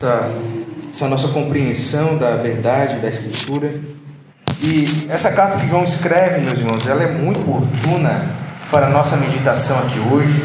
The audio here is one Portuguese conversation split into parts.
essa, essa nossa compreensão da verdade da Escritura. E essa carta que João escreve, meus irmãos, ela é muito oportuna para a nossa meditação aqui hoje.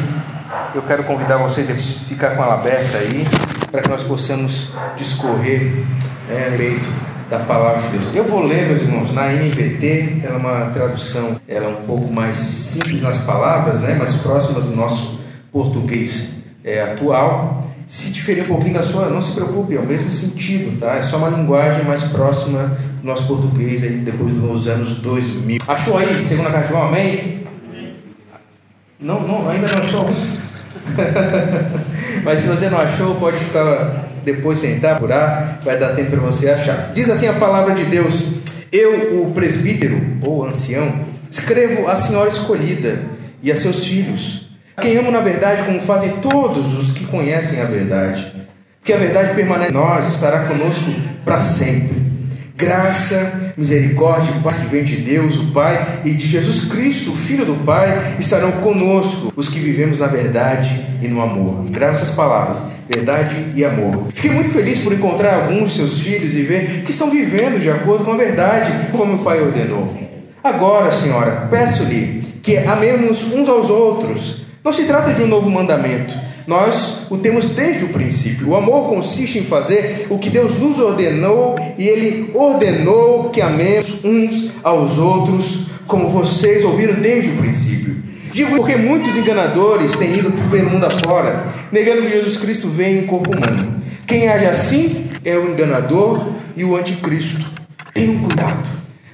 Eu quero convidar você a ficar com ela aberta aí, para que nós possamos discorrer né, respeito da palavra de Deus. Eu vou ler, meus irmãos, na NVT, ela é uma tradução, ela é um pouco mais simples nas palavras, né, mais próximas do nosso português é, atual. Se diferir um pouquinho da sua, não se preocupe, é o mesmo sentido, tá? É só uma linguagem mais próxima do nosso português aí depois dos anos 2000. Achou aí, segunda carta de João, amém? Não, não, ainda não achou? Mas se você não achou, pode ficar depois sentar, apurar, vai dar tempo para você achar. Diz assim a palavra de Deus: Eu, o presbítero ou ancião, escrevo à senhora escolhida e a seus filhos quem amo na verdade, como fazem todos os que conhecem a verdade. Porque a verdade permanece em nós, estará conosco para sempre. Graça, misericórdia paz que vem de Deus, o Pai, e de Jesus Cristo, o Filho do Pai, estarão conosco, os que vivemos na verdade e no amor. Grave essas palavras, verdade e amor. Fiquei muito feliz por encontrar alguns de seus filhos e ver que estão vivendo de acordo com a verdade, como o Pai ordenou. Agora, Senhora, peço-lhe que amemos uns aos outros, não se trata de um novo mandamento. Nós o temos desde o princípio. O amor consiste em fazer o que Deus nos ordenou e Ele ordenou que amemos uns aos outros, como vocês ouviram desde o princípio. Digo porque muitos enganadores têm ido pelo mundo afora, negando que Jesus Cristo veio em corpo humano. Quem age assim é o enganador e o anticristo. Tenham cuidado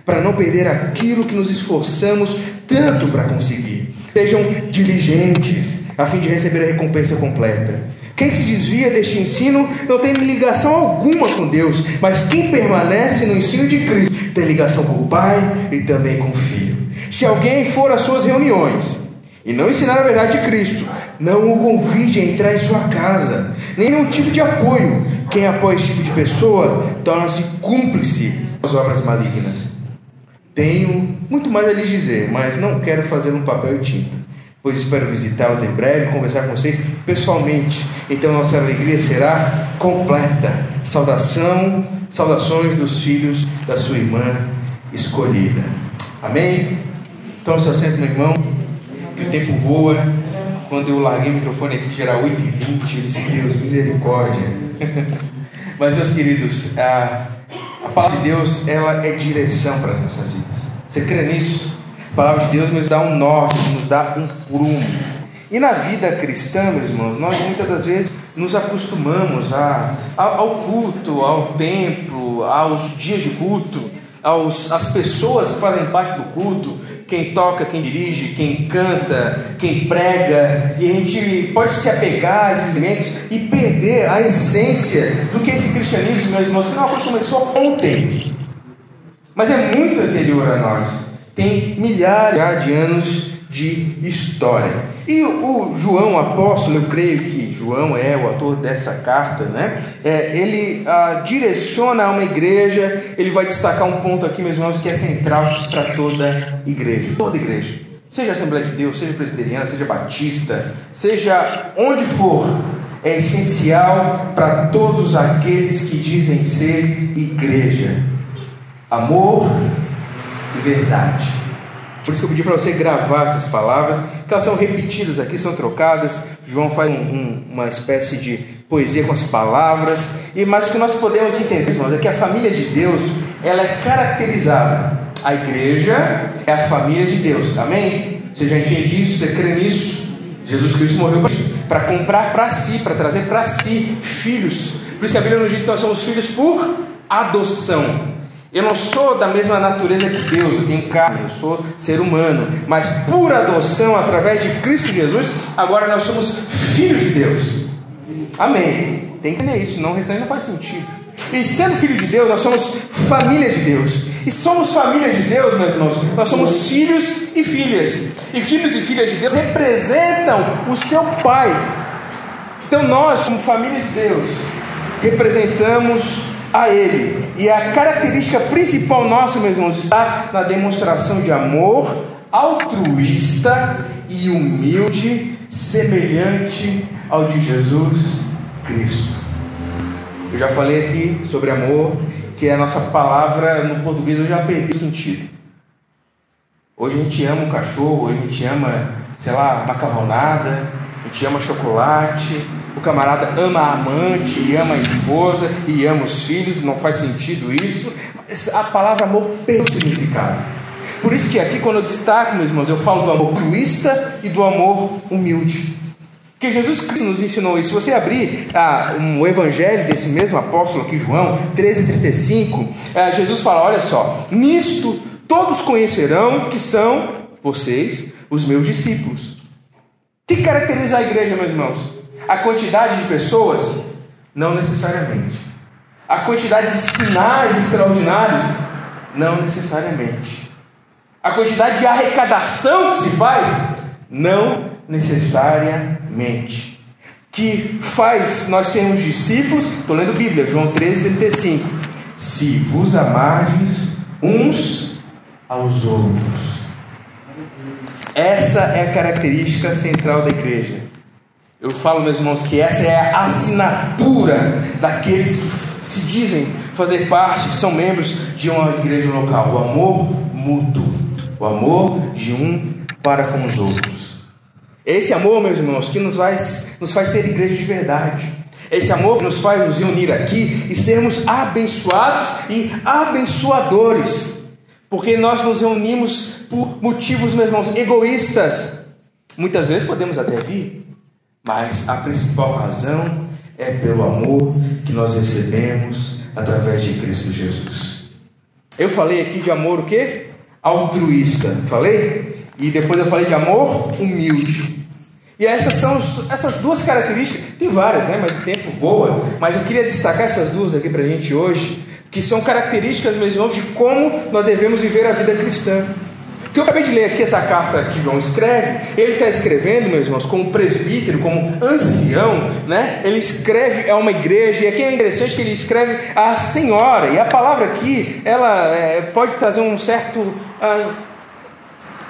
para não perder aquilo que nos esforçamos tanto para conseguir. Sejam diligentes, a fim de receber a recompensa completa. Quem se desvia deste ensino não tem ligação alguma com Deus, mas quem permanece no ensino de Cristo tem ligação com o Pai e também com o Filho. Se alguém for às suas reuniões e não ensinar a verdade de Cristo, não o convide a entrar em sua casa, nem nenhum tipo de apoio. Quem apoia esse tipo de pessoa torna-se cúmplice das obras malignas. Tenho muito mais a lhes dizer, mas não quero fazer um papel e tinta, pois espero visitá-los em breve, conversar com vocês pessoalmente. Então nossa alegria será completa. Saudação, saudações dos filhos da sua irmã escolhida. Amém? Tome seu assento, meu irmão, que o tempo voa. Quando eu larguei o microfone aqui, já era 8h20, eu disse, Deus, misericórdia. Mas, meus queridos, a a palavra de Deus, ela é direção para as nossas vidas. Você crê nisso? A palavra de Deus nos dá um norte, nos dá um prumo. E na vida cristã, meus irmãos, nós muitas das vezes nos acostumamos a, ao culto, ao templo, aos dias de culto, aos, às pessoas que fazem parte do culto, quem toca, quem dirige, quem canta, quem prega, e a gente pode se apegar a esses elementos e perder a essência do que é esse cristianismo, meus irmãos, que não é coisa começou ontem, mas é muito anterior a nós, tem milhares de anos de história. E o, João apóstolo, eu creio que João é o autor dessa carta, né? É, ele ah, direciona uma igreja, ele vai destacar um ponto aqui, meus irmãos, que é central para toda igreja. Toda igreja. Seja Assembleia de Deus, seja presbiteriana, seja batista, seja onde for, é essencial para todos aqueles que dizem ser igreja. Amor e verdade. Por isso que eu pedi para você gravar essas palavras, que elas são repetidas aqui, são trocadas. João faz um, um, uma espécie de poesia com as palavras. E mas o que nós podemos entender, irmãos, é que a família de Deus ela é caracterizada. A igreja é a família de Deus. Amém? Você já entende isso? Você crê nisso? Jesus Cristo morreu para comprar para si, para trazer para si filhos. Por isso que a Bíblia nos diz que nós somos filhos por adoção. Eu não sou da mesma natureza que Deus, eu tenho carne, eu sou ser humano, mas por adoção através de Cristo Jesus, agora nós somos filhos de Deus. Amém. Tem que entender isso, não, o não faz sentido. E sendo filho de Deus, nós somos família de Deus. E somos família de Deus, meus irmãos. Nós somos filhos e filhas. E filhos e filhas de Deus representam o seu Pai. Então nós, como família de Deus, representamos a Ele. E a característica principal nossa, meus irmãos, está na demonstração de amor altruísta e humilde, semelhante ao de Jesus Cristo. Eu já falei aqui sobre amor, que é a nossa palavra no português eu já perdi o sentido. Hoje a gente ama o cachorro, hoje a gente ama, sei lá, macarronada, a gente ama chocolate, o camarada ama a amante, e ama a esposa, e ama os filhos, não faz sentido isso. A palavra amor perdeu o significado. Por isso que aqui, quando eu destaco, meus irmãos, eu falo do amor altruísta e do amor humilde. Porque Jesus Cristo nos ensinou isso. Se você abrir ah, um evangelho desse mesmo apóstolo aqui, João 13,35, ah, Jesus fala: olha só, nisto todos conhecerão que são vocês os meus discípulos. O que caracteriza a igreja, meus irmãos? A quantidade de pessoas? Não necessariamente. A quantidade de sinais extraordinários? Não necessariamente. A quantidade de arrecadação que se faz? Não necessariamente. Que faz nós sermos discípulos, estou lendo Bíblia, João 13, 35. Se vos amardes uns aos outros. Essa é a característica central da igreja. Eu falo, meus irmãos, que essa é a assinatura daqueles que se dizem fazer parte, que são membros de uma igreja local. O amor mútuo, o amor de um para com os outros. Esse amor, meus irmãos, que nos faz, nos faz ser igreja de verdade. Esse amor que nos faz nos unir aqui e sermos abençoados e abençoadores. Porque nós nos reunimos por motivos, meus irmãos, egoístas. Muitas vezes podemos até vir, mas a principal razão é pelo amor que nós recebemos através de Cristo Jesus. Eu falei aqui de amor o quê? Altruísta. Falei? E depois eu falei de amor humilde. E essas são essas duas características, tem várias, né? Mas o tempo voa. Mas eu queria destacar essas duas aqui para a gente hoje, que são características, meus irmãos, de como nós devemos viver a vida cristã. Porque eu acabei de ler aqui essa carta que João escreve, ele está escrevendo, meus irmãos, como presbítero, como ancião, né? Ele escreve a uma igreja, e aqui é interessante que ele escreve a senhora, e a palavra aqui, ela é, pode trazer um certo. Ah,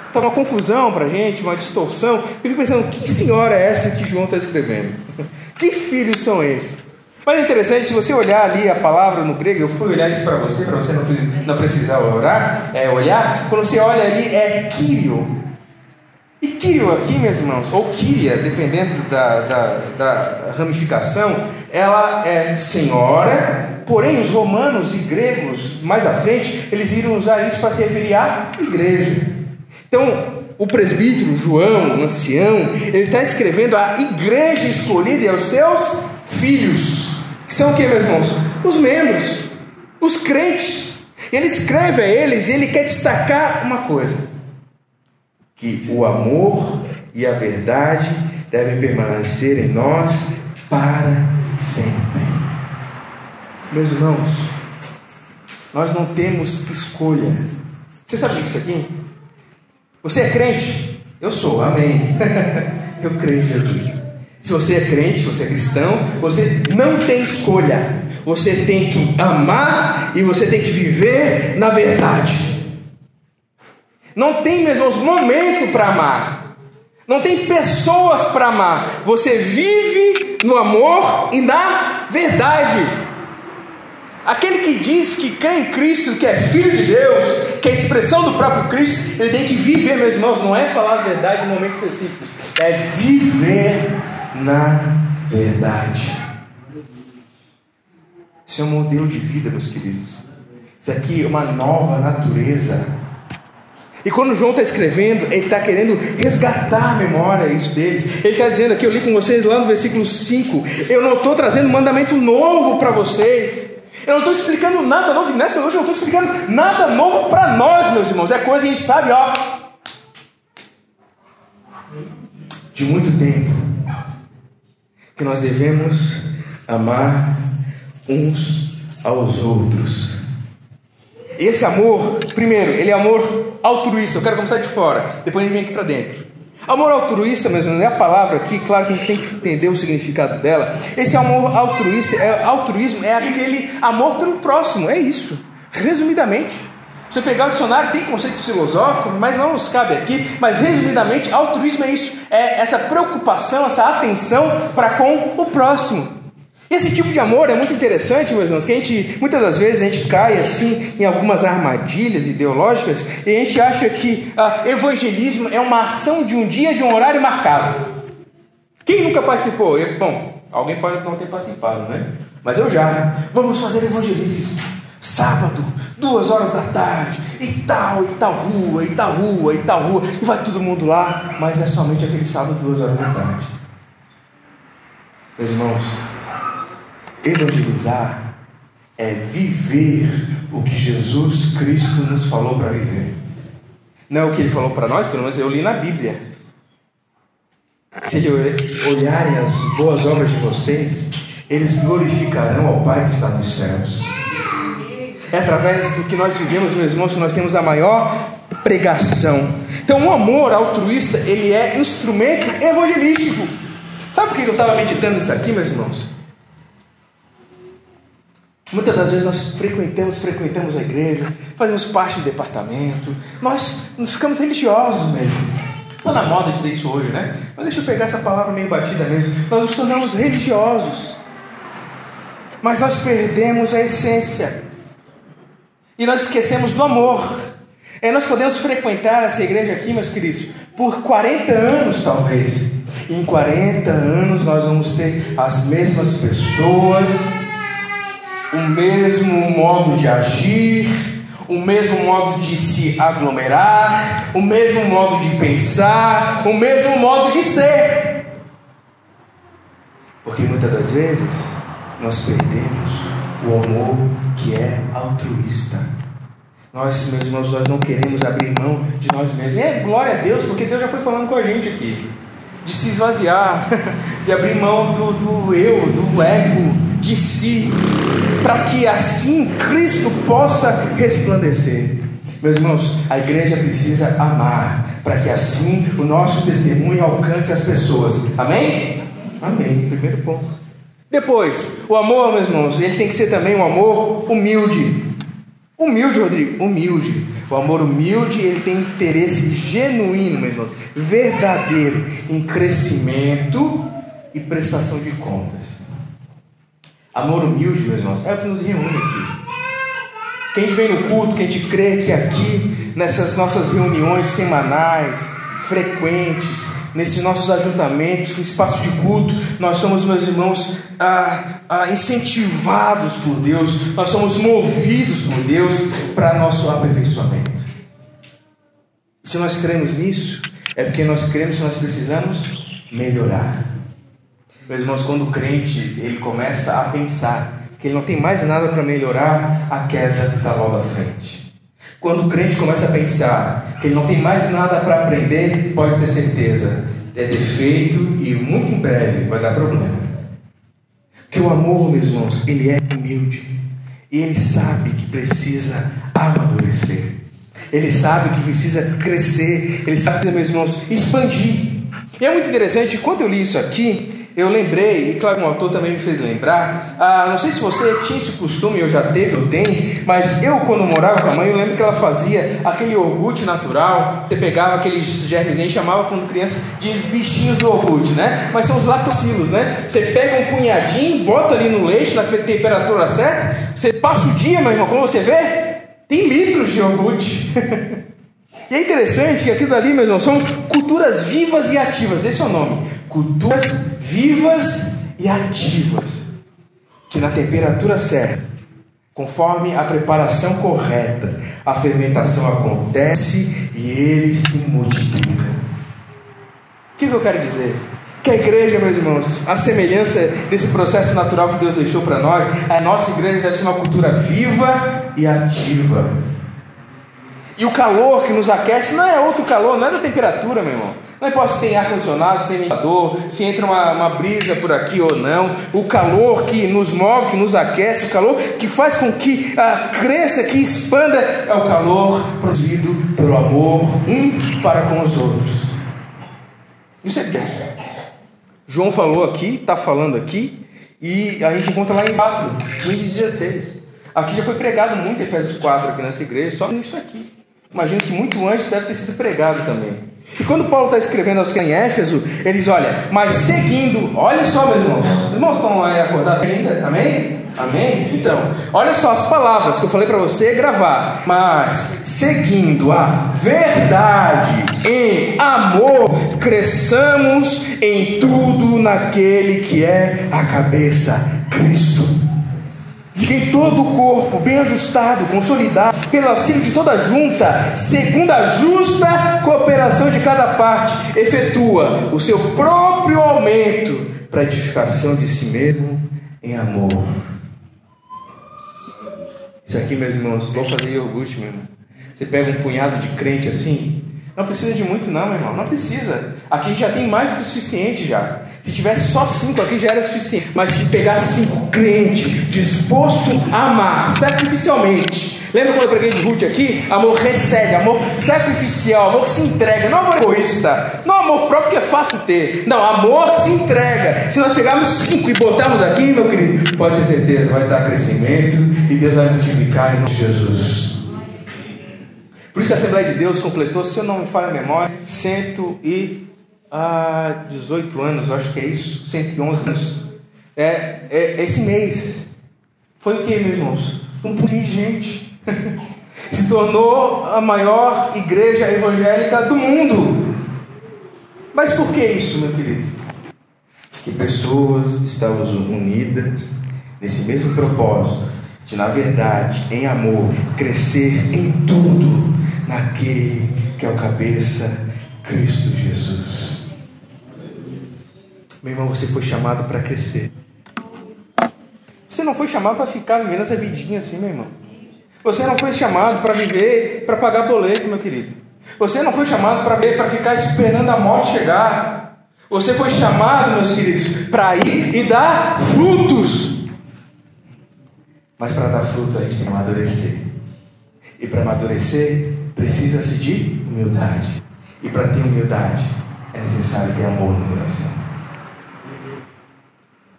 Está uma confusão para a gente, uma distorção. Eu fico pensando, que senhora é essa que João está escrevendo? Que filhos são esses? Mas é interessante, se você olhar ali a palavra no grego, eu fui olhar isso para você, para você não, não precisar orar, é, olhar, quando você olha ali é Kyrio. E Kyrio aqui, meus irmãos, ou Kyria, dependendo da, da, da ramificação, ela é senhora, porém os romanos e gregos, mais à frente, eles iriam usar isso para se referir à igreja. Então, o presbítero João, o ancião, ele está escrevendo a igreja escolhida e aos seus filhos, são o que, meus irmãos? Os membros, os crentes. Ele escreve a eles e ele quer destacar uma coisa: que o amor e a verdade devem permanecer em nós para sempre. Meus irmãos, nós não temos escolha. Você sabe disso aqui? Você é crente? Eu sou, amém. Eu creio em Jesus. Se você é crente, você é cristão, você não tem escolha. Você tem que amar e você tem que viver na verdade. Não tem, meus irmãos, momento para amar. Não tem pessoas para amar. Você vive no amor e na verdade. Aquele que diz que crê em Cristo, que é filho de Deus, que é expressão do próprio Cristo, ele tem que viver, meus irmãos, não é falar as verdades em momentos específicos, é viver na verdade. Isso é um modelo de vida, meus queridos. Isso aqui é uma nova natureza. E quando João está escrevendo, ele está querendo resgatar a memória isso deles. Ele está dizendo aqui, eu li com vocês lá no versículo 5: Eu não estou trazendo mandamento novo para vocês. Eu não estou explicando nada novo nessa noite, eu não estou explicando nada novo para nós, meus irmãos. É coisa que a gente sabe, ó. De muito tempo. Que nós devemos amar uns aos outros. Esse amor, primeiro, ele é amor altruísta. Eu quero começar de fora, depois a gente vem aqui para dentro. Amor altruísta, mesmo, não é a palavra aqui, claro que a gente tem que entender o significado dela. Esse amor altruísta, é, altruísmo é aquele amor pelo próximo, é isso, resumidamente. Você pegar o dicionário, tem conceitos filosóficos, mas não nos cabe aqui. Mas resumidamente, altruísmo é isso: é essa preocupação, essa atenção para com o próximo. Esse tipo de amor é muito interessante, meus irmãos, que a gente, muitas das vezes, a gente cai assim em algumas armadilhas ideológicas e a gente acha que ah, evangelismo é uma ação de um dia, de um horário marcado. Quem nunca participou? Eu, bom, alguém pode não ter participado, né? Mas eu já. Vamos fazer evangelismo. Sábado, duas horas da tarde, e tal, e tal rua, e tal rua, e tal rua, e vai todo mundo lá, mas é somente aquele sábado, duas horas da tarde. Meus irmãos, Evangelizar é viver o que Jesus Cristo nos falou para viver. Não é o que ele falou para nós, pelo menos eu li na Bíblia. Se ele olharem as boas obras de vocês, eles glorificarão ao Pai que está nos céus. É através do que nós vivemos, meus irmãos, que nós temos a maior pregação. Então, o amor altruísta, ele é instrumento evangelístico. Sabe por que eu estava meditando isso aqui, meus irmãos? Muitas das vezes nós frequentamos, frequentamos a igreja, fazemos parte do departamento, nós, nós ficamos religiosos mesmo. Está na moda dizer isso hoje, né? Mas deixa eu pegar essa palavra meio batida mesmo. Nós nos tornamos religiosos, mas nós perdemos a essência e nós esquecemos do amor. É, nós podemos frequentar essa igreja aqui, meus queridos, por 40 anos talvez. E em 40 anos nós vamos ter as mesmas pessoas o mesmo modo de agir, o mesmo modo de se aglomerar, o mesmo modo de pensar, o mesmo modo de ser. Porque muitas das vezes nós perdemos o amor que é altruísta. Nós, meus irmãos, nós não queremos abrir mão de nós mesmos. E é glória a Deus, porque Deus já foi falando com a gente aqui. De se esvaziar, de abrir mão do, do eu, do ego, de si, para que assim Cristo possa resplandecer. Meus irmãos, a igreja precisa amar, para que assim o nosso testemunho alcance as pessoas. Amém? Amém. Primeiro ponto. Depois, o amor, meus irmãos, ele tem que ser também um amor humilde. Humilde, Rodrigo, humilde. O amor humilde, ele tem interesse genuíno, meus irmãos, verdadeiro em crescimento e prestação de contas. Amor humilde, meus irmãos, é o que nos reúne aqui. Quem vem no culto, quem te crê que aqui, nessas nossas reuniões semanais, frequentes, nesses nossos ajuntamentos, nesse espaço de culto, nós somos, meus irmãos, ah, ah, incentivados por Deus, nós somos movidos por Deus para nosso aperfeiçoamento. Se nós cremos nisso, é porque nós cremos que nós precisamos melhorar. Meus irmãos, quando o crente ele começa a pensar que ele não tem mais nada para melhorar, a queda está logo à frente. Quando o crente começa a pensar que ele não tem mais nada para aprender, pode ter certeza, é defeito e muito em breve vai dar problema. Porque o amor, meus irmãos, ele é humilde. E ele sabe que precisa amadurecer. Ele sabe que precisa crescer. Ele sabe que, meus irmãos, expandir. E é muito interessante, quando eu li isso aqui, eu lembrei, e claro, um autor também me fez lembrar. Ah, não sei se você tinha esse costume, eu já teve, eu tenho, mas eu, quando morava com a mãe, eu lembro que ela fazia aquele iogurte natural. Você pegava aqueles germes e chamava quando criança de bichinhos do iogurte, né? Mas são os lactobacilos, né? Você pega um punhadinho, bota ali no leite, na temperatura certa, você passa o dia, meu irmão, como você vê, tem litros de iogurte. E é interessante que aquilo ali, meu irmão, são culturas vivas e ativas. Esse é o nome. Culturas vivas e ativas. Que na temperatura certa, conforme a preparação correta, a fermentação acontece e ele se multiplica. O que eu quero dizer? Que a igreja, meus irmãos, a semelhança desse processo natural que Deus deixou para nós, a nossa igreja deve ser uma cultura viva e ativa e o calor que nos aquece não é outro calor, não é da temperatura, meu irmão. Não importa se tem ar-condicionado, se tem ventilador, se entra uma, uma brisa por aqui ou não. O calor que nos move, que nos aquece, o calor que faz com que ah, cresça, que expanda, é o calor produzido pelo amor um para com os outros. Isso é bom. João falou aqui, está falando aqui, e a gente encontra lá em 4, 15 e 16. Aqui já foi pregado muito Efésios 4 aqui nessa igreja, só que gente está aqui. Imagino que muito antes deve ter sido pregado também. E quando Paulo está escrevendo aos que em Éfeso, ele diz: Olha, mas seguindo, olha só, meus irmãos, os irmãos estão aí acordados ainda? Amém? Amém? Então, olha só as palavras que eu falei para você gravar. Mas, seguindo a verdade em amor, cresçamos em tudo naquele que é a cabeça, Cristo de que todo o corpo, bem ajustado, consolidado, pelo auxílio de toda junta, segundo a justa cooperação de cada parte, efetua o seu próprio aumento para edificação de si mesmo em amor. Isso aqui, meus irmãos, vou fazer iogurte, meu irmão. Você pega um punhado de crente assim, não precisa de muito, não, meu irmão, não precisa. Aqui já tem mais do que o suficiente já. Se tivesse só cinco aqui já era suficiente. Mas se pegar cinco crentes disposto a amar sacrificialmente. Lembra quando eu preguei de Ruth aqui? Amor recebe, amor sacrificial, amor que se entrega, não amor egoísta, não amor próprio que é fácil ter, não, amor que se entrega. Se nós pegarmos cinco e botarmos aqui, meu querido, pode ter certeza, vai dar crescimento e Deus vai multiplicar em nome de Jesus. Por isso que a Assembleia de Deus completou, se eu não me falha a memória, cento e há 18 anos, eu acho que é isso, 111 anos. É, é, esse mês. Foi o que, meus irmãos? Um pouquinho de gente. Se tornou a maior igreja evangélica do mundo. Mas por que isso, meu querido? Que pessoas estavam unidas nesse mesmo propósito de, na verdade, em amor, crescer em tudo naquele que é o cabeça, Cristo Jesus. Meu irmão, você foi chamado para crescer. Você não foi chamado para ficar vivendo essa vidinha assim, meu irmão. Você não foi chamado para viver, para pagar boleto, meu querido. Você não foi chamado para ver, para ficar esperando a morte chegar. Você foi chamado, meus queridos, para ir e dar frutos. Mas para dar fruto a gente tem que amadurecer. E para amadurecer, precisa-se de humildade. E para ter humildade, é necessário ter amor no coração.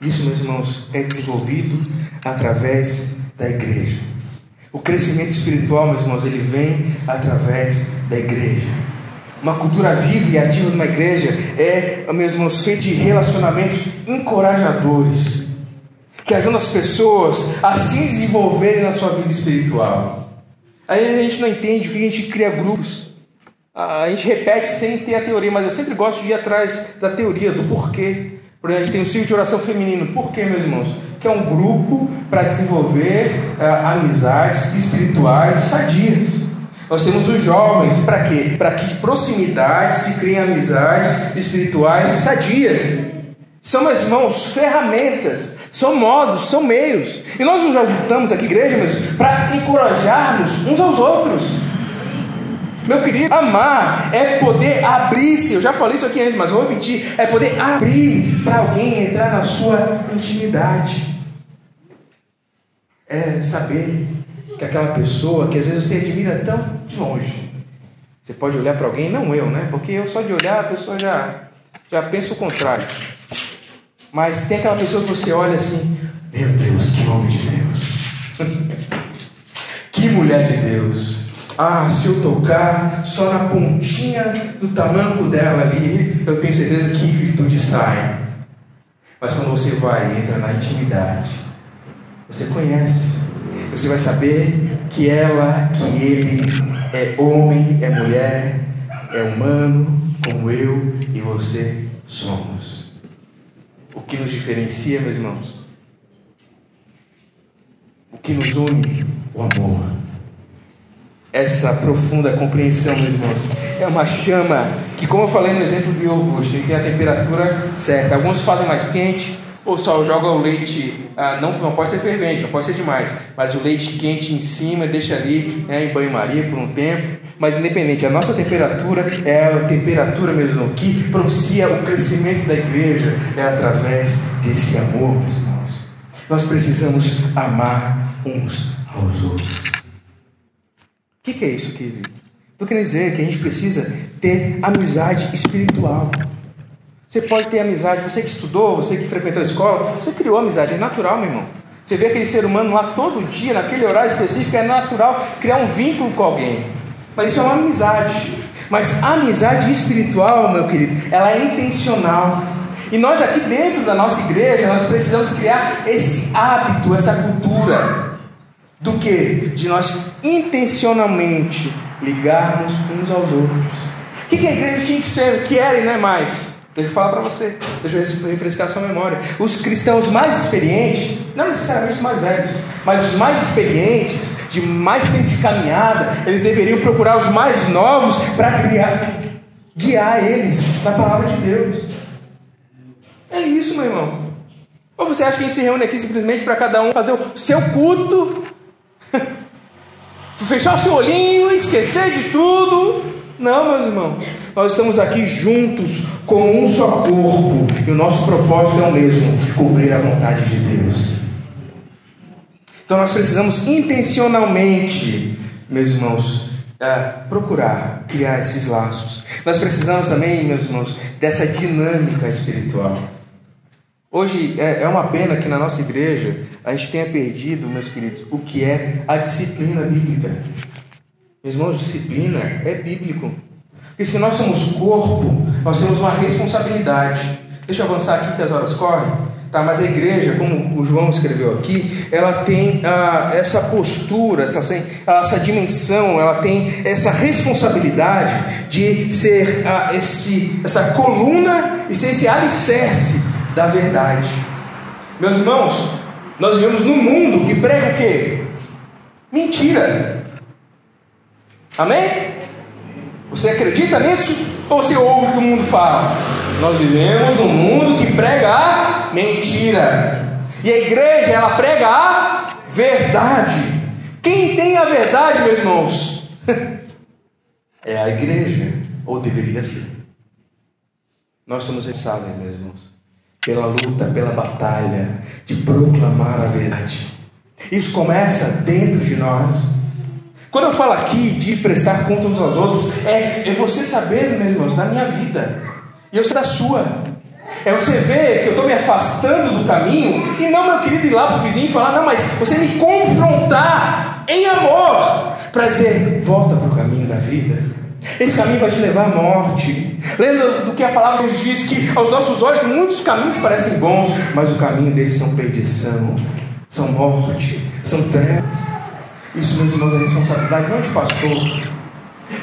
Isso, meus irmãos, é desenvolvido através da igreja. O crescimento espiritual, meus irmãos, ele vem através da igreja. Uma cultura viva e ativa de uma igreja é, meus irmãos, feita de relacionamentos encorajadores, que ajudam as pessoas a se desenvolverem na sua vida espiritual. Vezes a gente não entende porque a gente cria grupos. A gente repete sem ter a teoria, mas eu sempre gosto de ir atrás da teoria, do porquê. Por exemplo, a gente tem o ciclo de oração feminino. Por quê, meus irmãos? Que é um grupo para desenvolver uh, amizades espirituais sadias. Nós temos os jovens, para quê? Para que de proximidade se criem amizades espirituais sadias. São, meus irmãos, ferramentas, são modos, são meios. E nós nos juntamos aqui, igreja, para encorajarmos uns aos outros. Meu querido, amar é poder abrir-se. Eu já falei isso aqui antes, mas vou repetir: é poder abrir para alguém entrar na sua intimidade. É saber que aquela pessoa que às vezes você admira tão de longe, você pode olhar para alguém, não eu, né? Porque eu só de olhar a pessoa já, já pensa o contrário. Mas tem aquela pessoa que você olha assim: meu Deus, que homem de Deus, que mulher de Deus. Ah, se eu tocar só na pontinha do tamanco dela ali, eu tenho certeza que virtude sai. Mas quando você vai entra na intimidade, você conhece, você vai saber que ela, que ele é homem, é mulher, é humano, como eu e você somos. O que nos diferencia, meus irmãos? O que nos une? O amor essa profunda compreensão, meus irmãos. É uma chama que, como eu falei no exemplo de Augusto, tem a temperatura certa. Alguns fazem mais quente, ou só joga o leite, ah, não, não pode ser fervente, não pode ser demais, mas o leite quente em cima, deixa ali né, em banho-maria por um tempo. Mas independente, a nossa temperatura é a temperatura, meus irmãos, que propicia o crescimento da igreja, é através desse amor, meus irmãos. Nós precisamos amar uns aos outros. O que, que, é isso, querido? Estou querendo dizer que a gente precisa ter amizade espiritual. Você pode ter amizade, você que estudou, você que frequentou a escola, você criou amizade, é natural, meu irmão. Você vê aquele ser humano lá todo dia, naquele horário específico, é natural criar um vínculo com alguém. Mas isso é uma amizade. Mas a amizade espiritual, meu querido, ela é intencional. E nós aqui dentro da nossa igreja, nós precisamos criar esse hábito, essa cultura do que? De nós intencionalmente ligarmos uns aos outros. O que, que a igreja tinha que ser? Que era e não é mais. Deixa eu falar para você, deixa eu refrescar sua memória. Os cristãos mais experientes, não necessariamente os mais velhos, mas os mais experientes, de mais tempo de caminhada, eles deveriam procurar os mais novos para guiar eles na palavra de Deus. É isso, meu irmão. Ou você acha que gente se reúne aqui simplesmente para cada um fazer o seu culto, fechar o seu olhinho, esquecer de tudo? Não, meus irmãos. Nós estamos aqui juntos como um só corpo e o nosso propósito é o mesmo: cumprir a vontade de Deus. Então nós precisamos intencionalmente, meus irmãos, é, procurar criar esses laços. Nós precisamos também, meus irmãos, dessa dinâmica espiritual. Hoje é, é uma pena que na nossa igreja a gente tenha perdido, meus queridos, o que é a disciplina bíblica. Meus irmãos, disciplina é bíblico. Porque se nós somos corpo, nós temos uma responsabilidade. Deixa eu avançar aqui que as horas correm. Tá, mas a igreja, como o João escreveu aqui, ela tem ah, essa postura, essa, essa dimensão, ela tem essa responsabilidade de ser ah, esse, essa coluna e ser esse alicerce da verdade. Meus irmãos, nós vivemos num mundo que prega o quê? Mentira. Amém? Você acredita nisso? Ou você ouve o que o mundo fala? Nós vivemos num mundo que prega a mentira. E a igreja, ela prega a verdade. Quem tem a verdade, meus irmãos? é a igreja. Ou deveria ser. Nós somos responsáveis, meus irmãos, pela luta, pela batalha de proclamar a verdade. Isso começa dentro de nós. Quando eu falo aqui de prestar conta uns aos outros, é, é você saber, meus irmãos, da minha vida, e eu sei da sua. É você ver que eu estou me afastando do caminho, e não, meu querido, ir lá para o vizinho e falar, não, mas você me confrontar em amor, para dizer, volta para o caminho da vida. Esse caminho vai te levar à morte. Lembra do que a palavra nos diz que aos nossos olhos muitos caminhos parecem bons, mas o caminho deles são perdição, são morte, são trevas. Isso, meus irmãos, é responsabilidade não de pastor,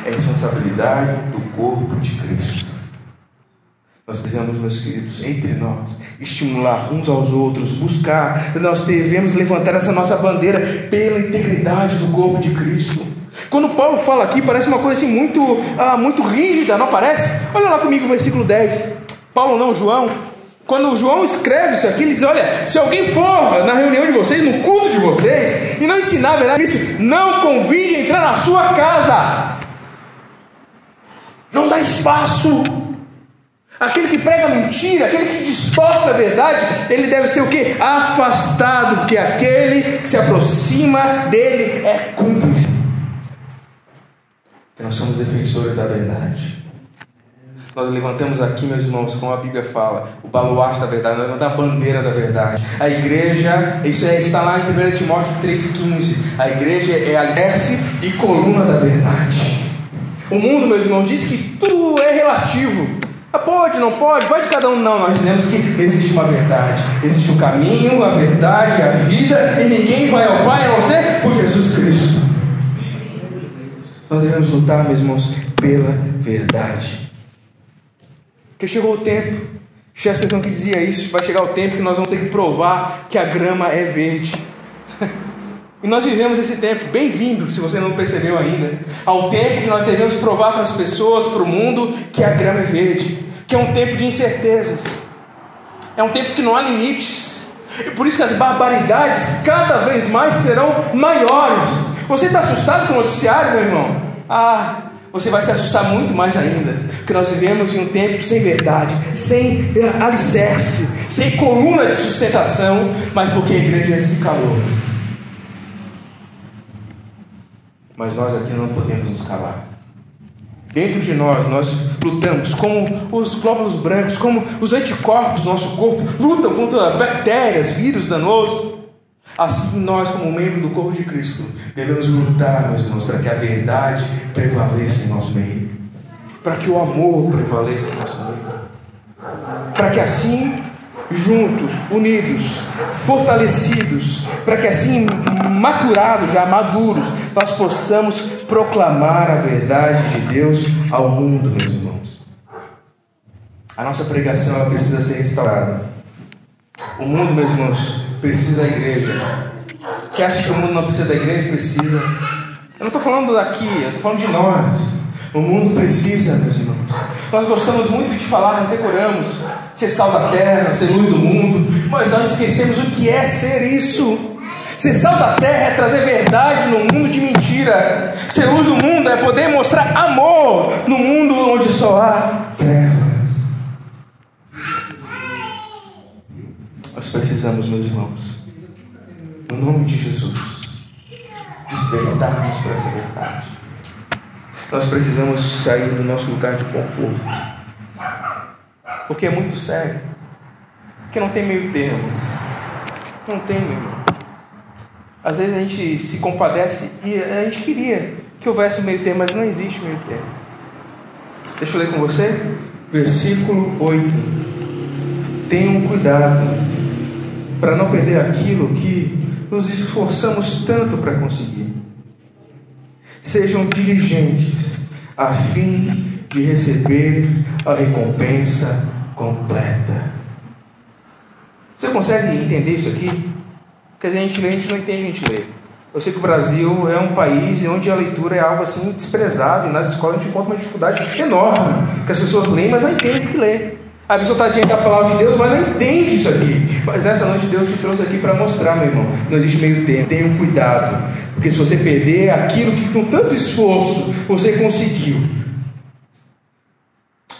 é responsabilidade do corpo de Cristo. Nós precisamos, meus queridos, entre nós, estimular uns aos outros, buscar, nós devemos levantar essa nossa bandeira pela integridade do corpo de Cristo. Quando Paulo fala aqui, parece uma coisa assim muito, ah, muito rígida, não parece? Olha lá comigo o versículo 10. Paulo não, João. Quando João escreve isso aqui, ele diz: Olha, se alguém for na reunião de vocês, no culto de vocês, e não ensinar a verdade, isso, não convide a entrar na sua casa. Não dá espaço. Aquele que prega mentira, aquele que distorce a verdade, ele deve ser o que? Afastado, porque aquele que se aproxima dele é cúmplice. Porque nós somos defensores da verdade. Nós levantamos aqui, meus irmãos, como a Bíblia fala, o baluarte da verdade, nós levantamos a bandeira da verdade. A igreja, isso é, está lá em 1 Timóteo 3,15. A igreja é alicerce e coluna da verdade. O mundo, meus irmãos, diz que tudo é relativo. Ah, pode, não pode, vai de cada um. Não, nós dizemos que existe uma verdade. Existe o um caminho, a verdade, a vida, e ninguém vai ao Pai a não ser por Jesus Cristo. Nós devemos lutar, meus irmãos, pela verdade. Porque chegou o tempo, Chesterton que dizia isso, vai chegar o tempo que nós vamos ter que provar que a grama é verde. E nós vivemos esse tempo, bem-vindo, se você não percebeu ainda, ao tempo que nós devemos provar para as pessoas, para o mundo, que a grama é verde, que é um tempo de incertezas, é um tempo que não há limites, e por isso que as barbaridades cada vez mais serão maiores. Você está assustado com o noticiário, meu irmão? Ah, você vai se assustar muito mais ainda, porque nós vivemos em um tempo sem verdade, sem eh, alicerce, sem coluna de sustentação, mas porque a igreja se calou. Mas nós aqui não podemos nos calar. Dentro de nós, nós lutamos como os glóbulos brancos, como os anticorpos do nosso corpo lutam contra bactérias, vírus danosos. Assim, nós, como membro do corpo de Cristo, devemos lutar, meus irmãos, para que a verdade prevaleça em nosso meio. para que o amor prevaleça no nosso meio. Para que assim, juntos, unidos, fortalecidos, para que assim, maturados, já maduros, nós possamos proclamar a verdade de Deus ao mundo, meus irmãos. A nossa pregação precisa ser restaurada. O mundo, meus irmãos, precisa da igreja. Você acha que o mundo não precisa da igreja? Precisa. Eu não estou falando daqui, eu estou falando de nós. O mundo precisa, meus irmãos. Nós gostamos muito de falar, nós decoramos ser sal da terra, ser luz do mundo, mas nós esquecemos o que é ser isso. Ser sal da terra é trazer verdade no mundo de mentira. Ser luz do mundo é poder mostrar amor no mundo onde só há trevas. Nós precisamos, meus irmãos, no nome de Jesus, despertarmos para essa verdade. Nós precisamos sair do nosso lugar de conforto, porque é muito sério, porque não tem meio termo, não tem, meu irmão. Às vezes a gente se compadece e a gente queria que houvesse meio termo, mas não existe meio termo. Deixa eu ler com você, versículo 8. Tenham cuidado para não perder aquilo que nos esforçamos tanto para conseguir. Sejam diligentes a fim de receber a recompensa completa. Você consegue entender isso aqui? Porque a gente lê, a gente não entende, a gente lê. Eu sei que o Brasil é um país onde a leitura é algo assim desprezado, e nas escolas a gente encontra uma dificuldade enorme, que as pessoas leem, mas não entendem o que lê. A pessoa está diante da palavra de Deus, mas não entende isso aqui. Mas nessa noite Deus te trouxe aqui para mostrar, meu irmão. Não existe meio tempo. Tenha cuidado. Porque se você perder aquilo que com tanto esforço você conseguiu,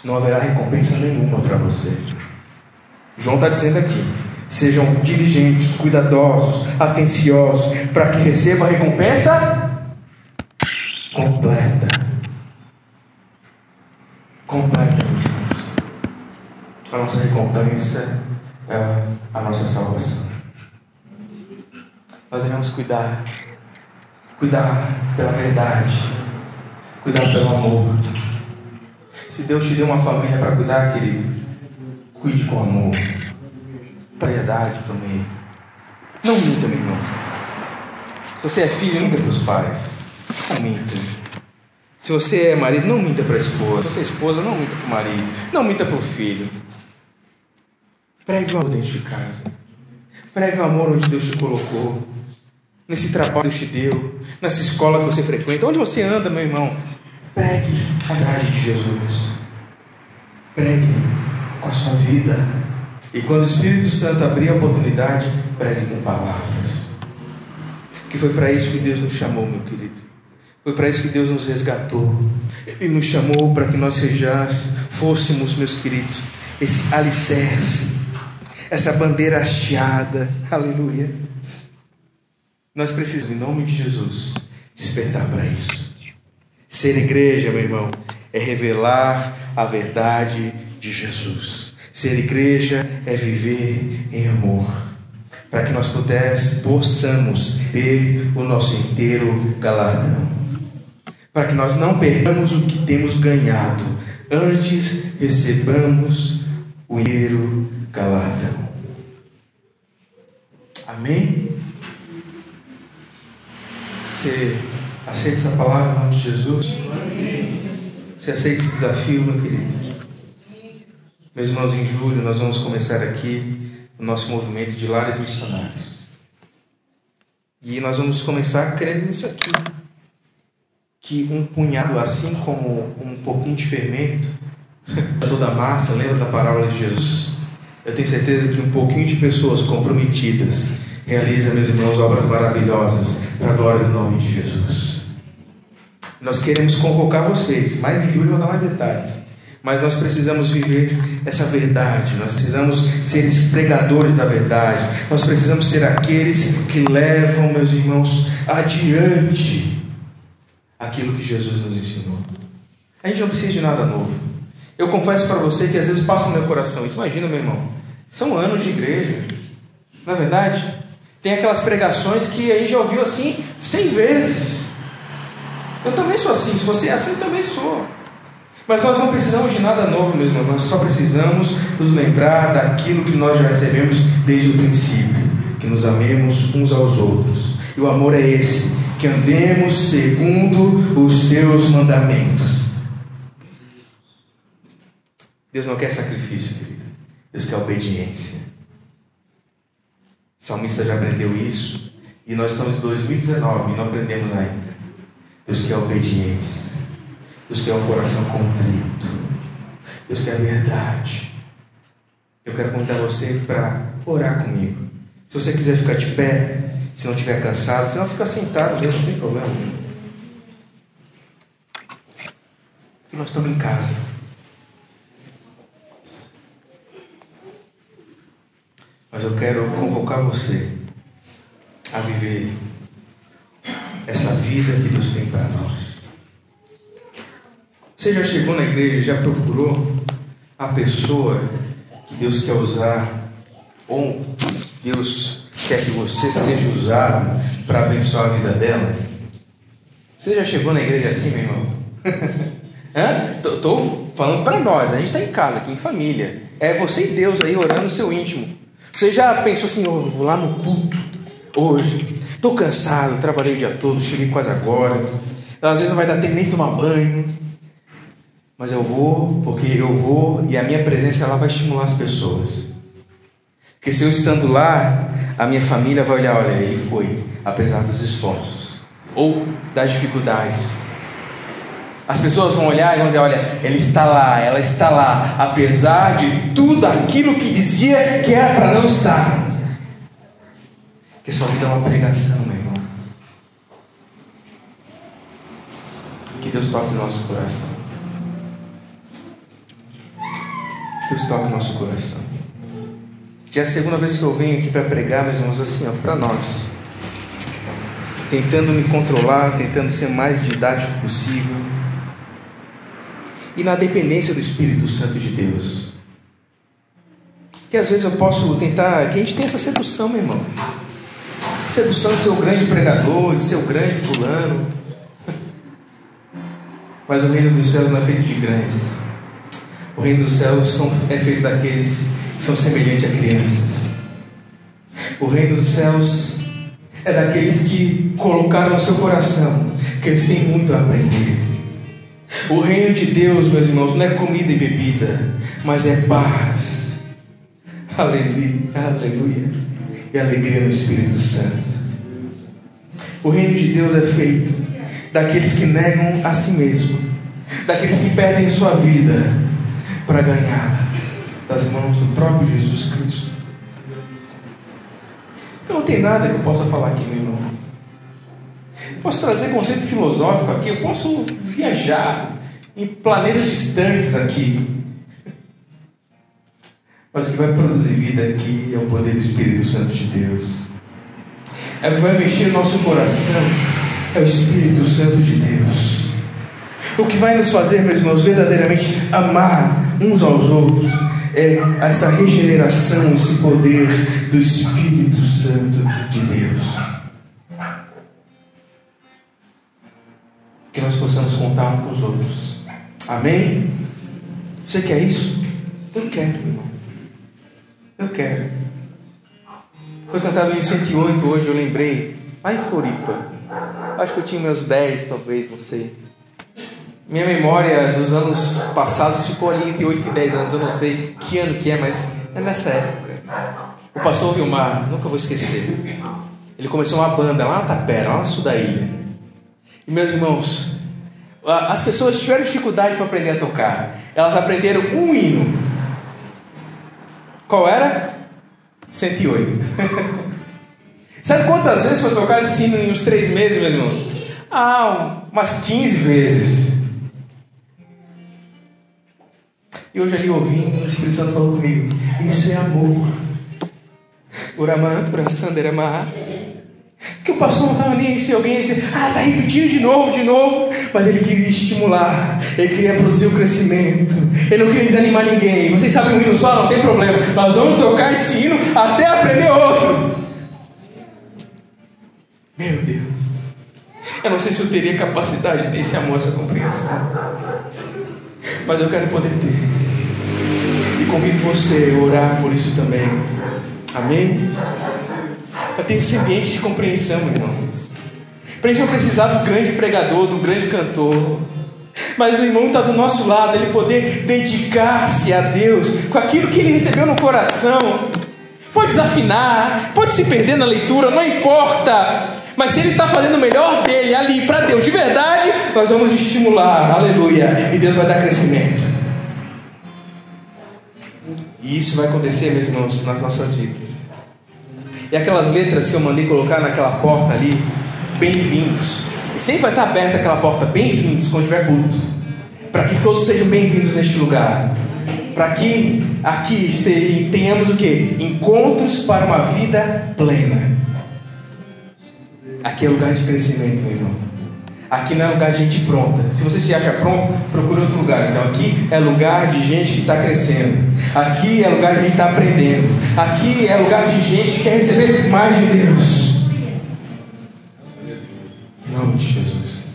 não haverá recompensa nenhuma para você. João está dizendo aqui: sejam diligentes, cuidadosos, atenciosos, para que receba a recompensa completa. Completa. A nossa recompensa é a nossa salvação. Nós devemos cuidar, cuidar pela verdade, cuidar pelo amor. Se Deus te deu uma família para cuidar, querido, cuide com amor, o meio. Não minta, meu irmão. Se você é filho, minta para os pais. Não minta. Se você é marido, não minta para a esposa. Se você é esposa, não minta para o marido. Não minta para o filho. Pregue o amor dentro de casa. Pregue o amor onde Deus te colocou. Nesse trabalho que Deus te deu. Nessa escola que você frequenta. Onde você anda, meu irmão. Pregue a verdade de Jesus. Pregue com a sua vida. E quando o Espírito Santo abrir a oportunidade, pregue com palavras. Que foi para isso que Deus nos chamou, meu querido. Foi para isso que Deus nos resgatou. Ele nos chamou para que nós sejamos, fôssemos, meus queridos, esse alicerce essa bandeira hasteada. Aleluia. Nós precisamos, em nome de Jesus, despertar para isso. Ser igreja, meu irmão, é revelar a verdade de Jesus. Ser igreja é viver em amor. Para que nós pudesse, possamos ver o nosso inteiro galardão. Para que nós não perdamos o que temos ganhado, antes recebamos o inteiro galardão. Amém? Você aceita essa palavra em nome de Jesus? Você aceita esse desafio, meu querido? Meus irmãos, em julho nós vamos começar aqui o nosso movimento de lares missionários. E nós vamos começar crendo nisso aqui. Que um punhado, assim como um pouquinho de fermento, toda a massa, lembra da parábola de Jesus? Eu tenho certeza que um pouquinho de pessoas comprometidas realiza, meus irmãos, obras maravilhosas para a glória do nome de Jesus. Nós queremos convocar vocês, mais em julho eu vou dar mais detalhes. Mas nós precisamos viver essa verdade, nós precisamos ser pregadores da verdade, nós precisamos ser aqueles que levam, meus irmãos, adiante aquilo que Jesus nos ensinou. A gente não precisa de nada novo. Eu confesso para você que às vezes passa no meu coração isso. Imagina, meu irmão, são anos de igreja. Na é verdade, tem aquelas pregações que a gente já ouviu assim cem vezes. Eu também sou assim. Se você é assim, eu também sou. Mas nós não precisamos de nada novo, meus irmãos, nós só precisamos nos lembrar daquilo que nós já recebemos desde o princípio, que nos amemos uns aos outros. E o amor é esse, que andemos segundo os seus mandamentos. Deus não quer sacrifício, querido. Deus quer obediência. O salmista já aprendeu isso. E nós estamos em 2019 e não aprendemos ainda. Deus quer obediência. Deus quer um coração contrito. Deus quer verdade. Eu quero convidar você para orar comigo. Se você quiser ficar de pé, se não estiver cansado, se não ficar sentado mesmo, não tem problema. E nós estamos em casa. Mas eu quero convocar você a viver essa vida que Deus tem para nós. Você já chegou na igreja, já procurou a pessoa que Deus quer usar, ou Deus quer que você seja usado para abençoar a vida dela? Você já chegou na igreja assim, meu irmão? Estou falando para nós, a gente está em casa, aqui em família. É você e Deus aí orando no seu íntimo. Você já pensou assim, oh, vou lá no culto hoje, estou cansado, trabalhei o dia todo, cheguei quase agora. Às vezes não vai dar tempo nem de tomar banho. Mas eu vou, porque eu vou e a minha presença ela vai estimular as pessoas. Porque se eu estando lá, a minha família vai olhar, olha, ele foi, apesar dos esforços ou das dificuldades. As pessoas vão olhar e vão dizer, olha, ele está lá, ela está lá, apesar de tudo aquilo que dizia que era para não estar. Que sua vida é uma pregação, meu irmão. Que Deus toque o nosso coração. Deus toque o nosso coração. Já é a segunda vez que eu venho aqui para pregar, meus irmãos, assim, ó, para nós. Tentando me controlar, tentando ser mais didático possível. E na dependência do Espírito Santo de Deus. Que às vezes eu posso tentar. Que a gente tem essa sedução, meu irmão. Sedução de ser o grande pregador, de ser o grande fulano. Mas o reino dos céus não é feito de grandes o reino dos céus são, é feito daqueles que são semelhantes a crianças. O reino dos céus é daqueles que colocaram no seu coração que eles têm muito a aprender. O reino de Deus, meus irmãos, não é comida e bebida, mas é paz. Aleluia, aleluia. E alegria no Espírito Santo. O reino de Deus é feito daqueles que negam a si mesmo, daqueles que perdem sua vida para ganhar das mãos do próprio Jesus Cristo. Então não tem nada que eu possa falar aqui, meu irmão. Posso trazer conceito filosófico aqui, eu posso viajar em planetas distantes aqui. Mas o que vai produzir vida aqui é o poder do Espírito Santo de Deus. É o que vai mexer no nosso coração, é o Espírito Santo de Deus. O que vai nos fazer, meus irmãos, verdadeiramente amar uns aos outros, é essa regeneração, esse poder do Espírito Santo de Deus. Que nós possamos contar com os outros. Amém? Você quer isso? Eu quero, meu irmão. Eu quero. Foi cantado em 108 hoje, eu lembrei. Lá em Floripa. Acho que eu tinha meus 10, talvez, não sei. Minha memória dos anos passados ficou ali entre 8 e 10 anos, eu não sei que ano que é, mas é nessa época. O pastor Vilmar, nunca vou esquecer. Ele começou uma banda lá na Tapera, lá no sul da ilha. Meus irmãos, as pessoas tiveram dificuldade para aprender a tocar. Elas aprenderam um hino. Qual era? 108. Sabe quantas vezes foi tocado esse hino em uns três meses, meus irmãos? Ah, umas 15 vezes. E hoje ali ouvindo, o Espírito Santo falou comigo: Isso é amor. Uramanto, Braçanderamá. Que o pastor não estava nem aí se alguém ia dizer, ah, está repetindo de novo, de novo. Mas ele queria estimular, ele queria produzir o crescimento, ele não queria desanimar ninguém. Vocês sabem um hino só, não tem problema. Nós vamos trocar esse hino até aprender outro. Meu Deus. Eu não sei se eu teria capacidade de ter esse amor, essa compreensão. mas eu quero poder ter. E convido você a orar por isso também. Amém? Para ter esse ambiente de compreensão, meu irmão. Para a gente não precisar do grande pregador, do grande cantor. Mas o irmão está do nosso lado, ele poder dedicar-se a Deus com aquilo que ele recebeu no coração. Pode desafinar, pode se perder na leitura, não importa. Mas se ele está fazendo o melhor dele ali para Deus de verdade, nós vamos estimular, aleluia, e Deus vai dar crescimento. E isso vai acontecer, meus irmãos, nas nossas vidas. E aquelas letras que eu mandei colocar naquela porta ali, bem-vindos. E sempre vai estar aberta aquela porta, bem-vindos, quando tiver culto. Para que todos sejam bem-vindos neste lugar. Para que aqui tenhamos o que? Encontros para uma vida plena. Aqui é lugar de crescimento, meu irmão. Aqui não é lugar de gente pronta. Se você se acha pronto, procure outro lugar. Então aqui é lugar de gente que está crescendo. Aqui é lugar de gente que está aprendendo. Aqui é lugar de gente que quer receber mais de Deus. Em nome de Jesus.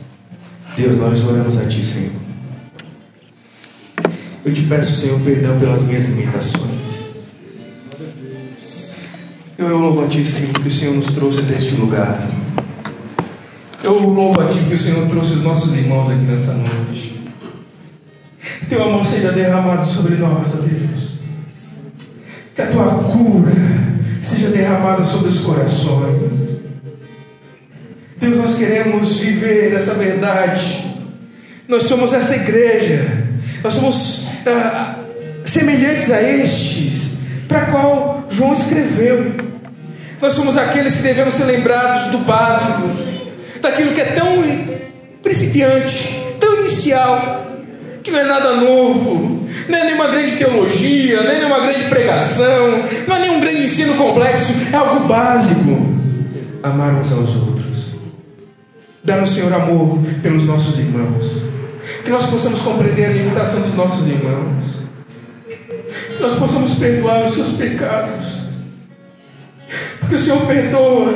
Deus, nós oramos a Ti, Senhor. Eu te peço, Senhor, perdão pelas minhas limitações. Eu louvo a Ti, Senhor, que o Senhor nos trouxe deste lugar. Eu louvo a Ti que o Senhor trouxe os nossos irmãos aqui nessa noite. Teu amor seja derramado sobre nós, ó Deus. Que a Tua cura seja derramada sobre os corações. Deus, nós queremos viver essa verdade. Nós somos essa igreja. Nós somos ah, semelhantes a estes, para qual João escreveu. Nós somos aqueles que devemos ser lembrados do básico daquilo que é tão principiante, tão inicial, que não é nada novo, não é nenhuma grande teologia, não é nenhuma grande pregação, não é nenhum grande ensino complexo, é algo básico. Amar uns aos outros. Dar no Senhor amor pelos nossos irmãos. Que nós possamos compreender a limitação dos nossos irmãos. Que nós possamos perdoar os seus pecados. Porque o Senhor perdoa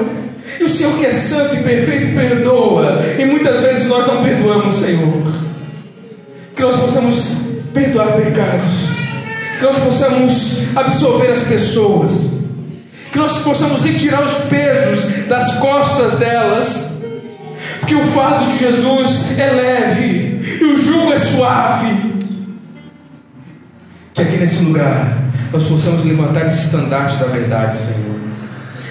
e o Senhor que é santo e perfeito perdoa. E muitas vezes nós não perdoamos, Senhor. Que nós possamos perdoar pecados. Que nós possamos absolver as pessoas. Que nós possamos retirar os pesos das costas delas. Porque o fardo de Jesus é leve e o jugo é suave. Que aqui nesse lugar nós possamos levantar esse estandarte da verdade, Senhor.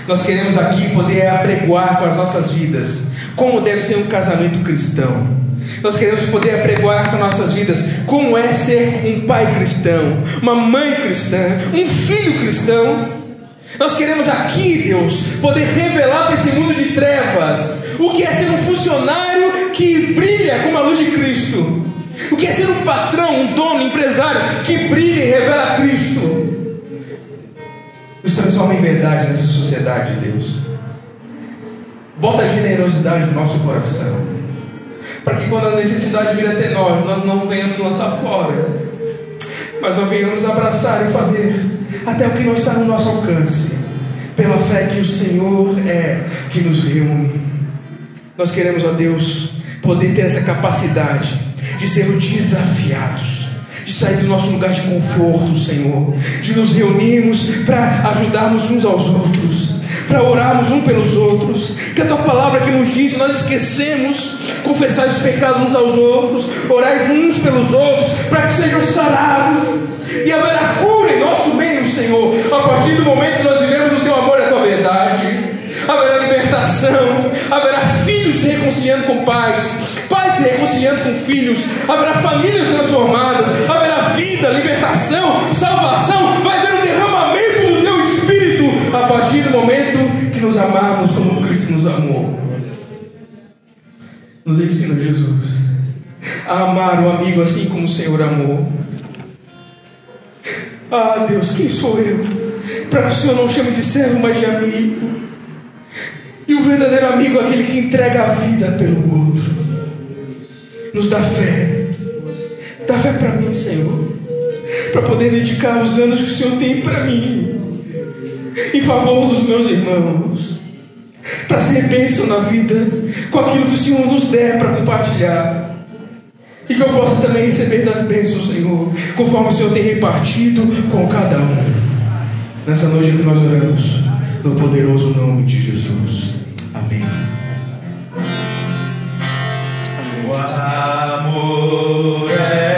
Nós queremos aqui poder apregoar com as nossas vidas como deve ser um casamento cristão. Nós queremos poder apregoar com nossas vidas como é ser um pai cristão, uma mãe cristã, um filho cristão. Nós queremos aqui, Deus, poder revelar para esse mundo de trevas o que é ser um funcionário que brilha com a luz de Cristo, o que é ser um patrão, um dono, um empresário que brilha e revela Cristo nos transforma em verdade nessa sociedade de Deus. Bota a generosidade no nosso coração. Para que quando a necessidade vir até nós, nós não venhamos lançar fora. Mas nós venhamos abraçar e fazer até o que não está no nosso alcance. Pela fé que o Senhor é que nos reúne. Nós queremos, ó Deus, poder ter essa capacidade de sermos desafiados de sair do nosso lugar de conforto, Senhor, de nos reunirmos para ajudarmos uns aos outros, para orarmos uns pelos outros. Que a tua palavra que nos diz, nós esquecemos, confessar os pecados uns aos outros, orar uns pelos outros, para que sejam sarados e haverá cura em nosso meio, Senhor, a partir do momento que nós vivemos o teu amor e a tua verdade. Haverá libertação, haverá filhos se reconciliando com pais, pais se reconciliando com filhos, haverá famílias transformadas, haverá vida, libertação, salvação, do momento que nos amarmos como Cristo nos amou. Nos ensina Jesus a amar o amigo assim como o Senhor amou. Ah, Deus, quem sou eu? Para que o Senhor não chame de servo, mas de amigo. E o verdadeiro amigo é aquele que entrega a vida pelo outro. Nos dá fé. Dá fé para mim, Senhor. Para poder dedicar os anos que o Senhor tem para mim. Em favor dos meus irmãos. Para ser bênção na vida com aquilo que o Senhor nos der para compartilhar. E que eu possa também receber das bênçãos, Senhor, conforme o Senhor tem repartido com cada um. Nessa noite que nós oramos, no poderoso nome de Jesus. Amém. O amor é